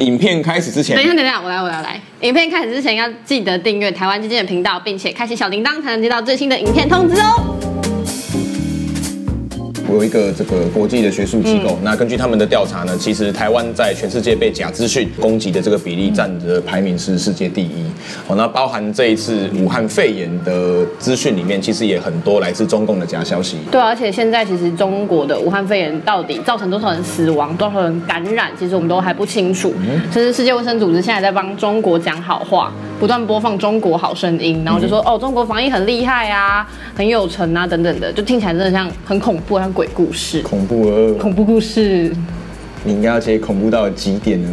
影片开始之前，等一下，等一下，我来，我来，来。影片开始之前要记得订阅台湾基金的频道，并且开启小铃铛，才能接到最新的影片通知哦。我有一个这个国际的学术机构，嗯、那根据他们的调查呢，其实台湾在全世界被假资讯攻击的这个比例占的排名是世界第一。哦，那包含这一次武汉肺炎的资讯里面，其实也很多来自中共的假消息。对，而且现在其实中国的武汉肺炎到底造成多少人死亡，多少人感染，其实我们都还不清楚。嗯，其实世界卫生组织现在在帮中国讲好话，不断播放中国好声音，然后就说、嗯、哦，中国防疫很厉害啊，很有成啊，等等的，就听起来真的像很恐怖，像。鬼故事，恐怖哦！恐怖故事，你应该要接恐怖到极点呢。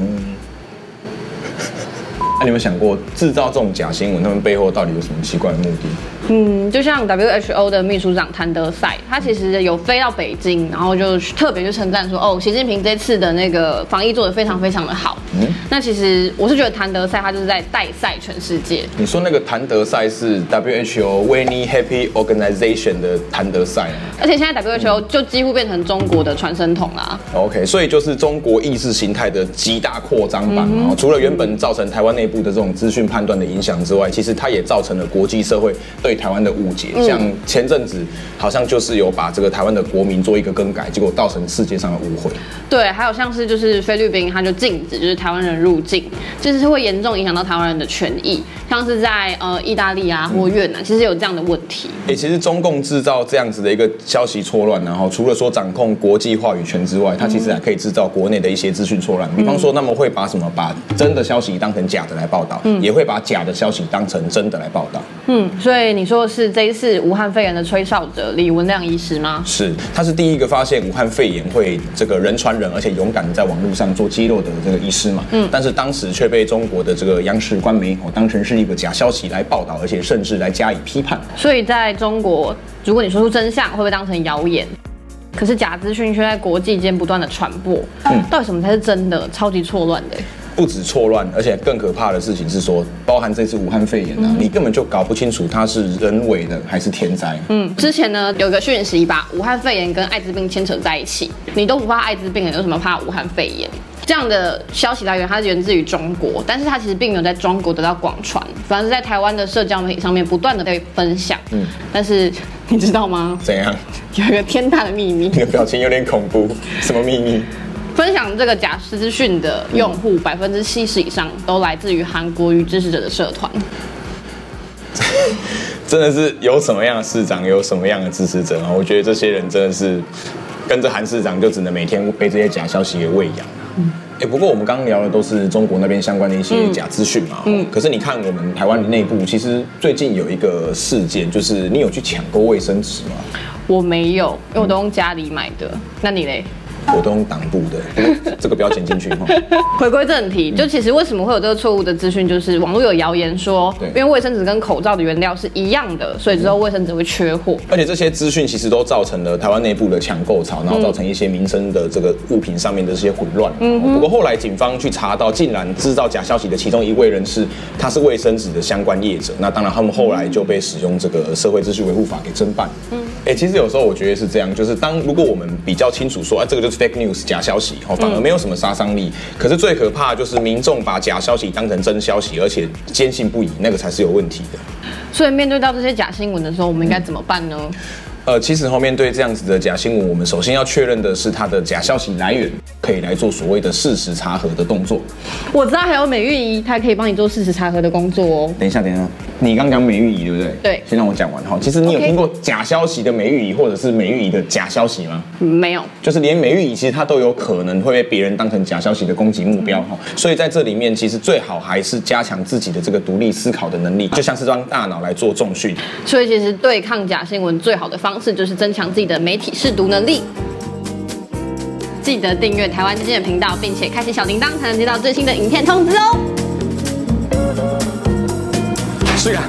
那、啊、你有没有想过，制造这种假新闻，他们背后到底有什么奇怪的目的？嗯，就像 WHO 的秘书长谭德赛，他其实有飞到北京，然后就特别就称赞说，哦，习近平这次的那个防疫做得非常非常的好。嗯，那其实我是觉得谭德赛他就是在带赛全世界。你说那个谭德赛是 WHO Winning Happy Organization 的谭德赛，而且现在 WHO 就几乎变成中国的传声筒啦。OK，所以就是中国意识形态的极大扩张版。嗯、除了原本造成台湾内部的这种资讯判断的影响之外，其实它也造成了国际社会对台湾的误解，像前阵子好像就是有把这个台湾的国民做一个更改，结果造成世界上的误会。对，还有像是就是菲律宾，它就禁止就是台湾人入境，就是会严重影响到台湾人的权益。像是在呃意大利啊或越南，其实有这样的问题。哎、欸，其实中共制造这样子的一个消息错乱，然后除了说掌控国际话语权之外，它其实还可以制造国内的一些资讯错乱。比方说，那么会把什么把真的消息当成假的来报道，嗯，也会把假的消息当成真的来报道。嗯，所以你说的是这一次武汉肺炎的吹哨者李文亮医师吗？是，他是第一个发现武汉肺炎会这个人传人，而且勇敢的在网络上做揭露的这个医师嘛。嗯，但是当时却被中国的这个央视官媒哦当成是一个假消息来报道，而且甚至来加以批判。所以在中国，如果你说出真相，会被当成谣言。可是假资讯却在国际间不断的传播。嗯，到底什么才是真的？超级错乱的。不止错乱，而且更可怕的事情是说，包含这次武汉肺炎呢、你根本就搞不清楚它是人为的还是天灾。嗯，之前呢有个讯息把武汉肺炎跟艾滋病牵扯在一起，你都不怕艾滋病，你有什么怕武汉肺炎？这样的消息来源它是源自于中国，但是它其实并没有在中国得到广传，反而是在台湾的社交媒体上面不断的被分享。嗯，但是你知道吗？怎样？有一个天大的秘密。你的表情有点恐怖，什么秘密？分享这个假资讯的用户，百分之七十以上都来自于韩国瑜支持者的社团。真的是有什么样的市长，有什么样的支持者啊？我觉得这些人真的是跟着韩市长，就只能每天被这些假消息给喂养。嗯，哎，不过我们刚刚聊的都是中国那边相关的一些假资讯嘛。嗯。可是你看我们台湾的内部，其实最近有一个事件，就是你有去抢购卫生纸吗？我没有，因为我都用家里买的。那你嘞？我都用党部的，这个不要剪进去哈。回归正题，就其实为什么会有这个错误的资讯，就是网络有谣言说，因为卫生纸跟口罩的原料是一样的，所以之后卫生纸会缺货。而且这些资讯其实都造成了台湾内部的抢购潮，然后造成一些民生的这个物品上面的这些混乱。嗯。不过后来警方去查到，竟然制造假消息的其中一位人士，他是卫生纸的相关业者。那当然，他们后来就被使用这个社会秩序维护法给侦办。嗯。哎，其实有时候我觉得是这样，就是当如果我们比较清楚说，哎，这个就是。Fake news 假消息哦，反而没有什么杀伤力。嗯、可是最可怕的就是民众把假消息当成真消息，而且坚信不疑，那个才是有问题的。所以面对到这些假新闻的时候，我们应该怎么办呢？呃，其实后面对这样子的假新闻，我们首先要确认的是它的假消息来源，可以来做所谓的事实查核的动作。我知道还有美玉姨，她可以帮你做事实查核的工作哦。等一下，等一下，你刚讲美玉仪对不对？对，先让我讲完哈。其实你有听过假消息的美玉仪，或者是美玉仪的假消息吗？没有，就是连美玉仪其实它都有可能会被别人当成假消息的攻击目标哈。所以在这里面，其实最好还是加强自己的这个独立思考的能力，就像是让大脑来做重训。所以其实对抗假新闻最好的方式就是增强。自己的媒体识读能力，记得订阅台湾之间的频道，并且开启小铃铛，才能接到最新的影片通知哦。是啊。